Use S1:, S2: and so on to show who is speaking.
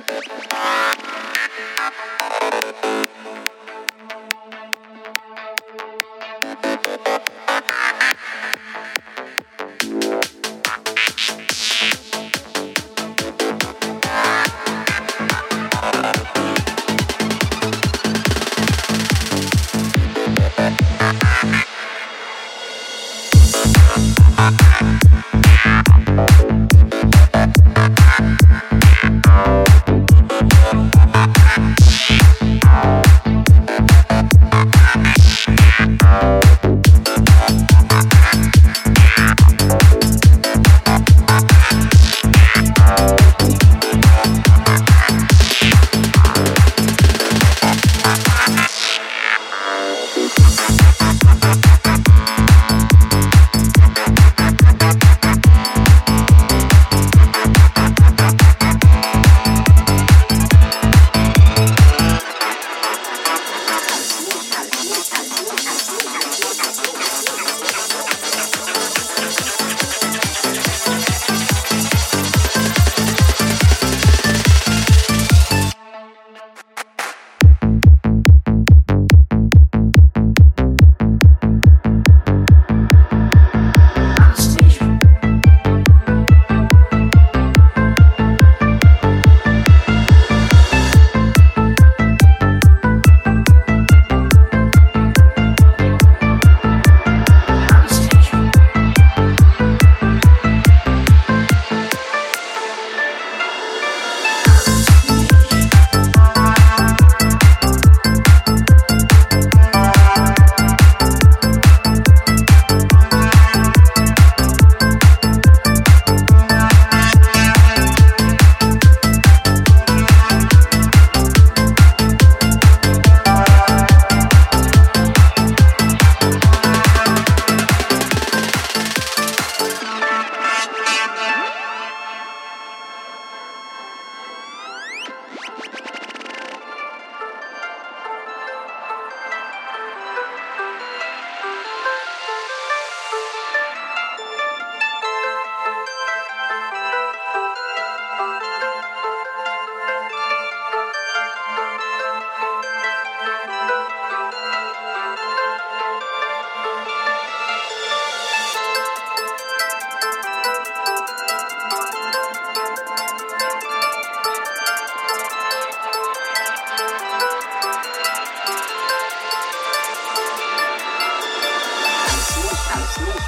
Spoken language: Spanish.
S1: Thank you.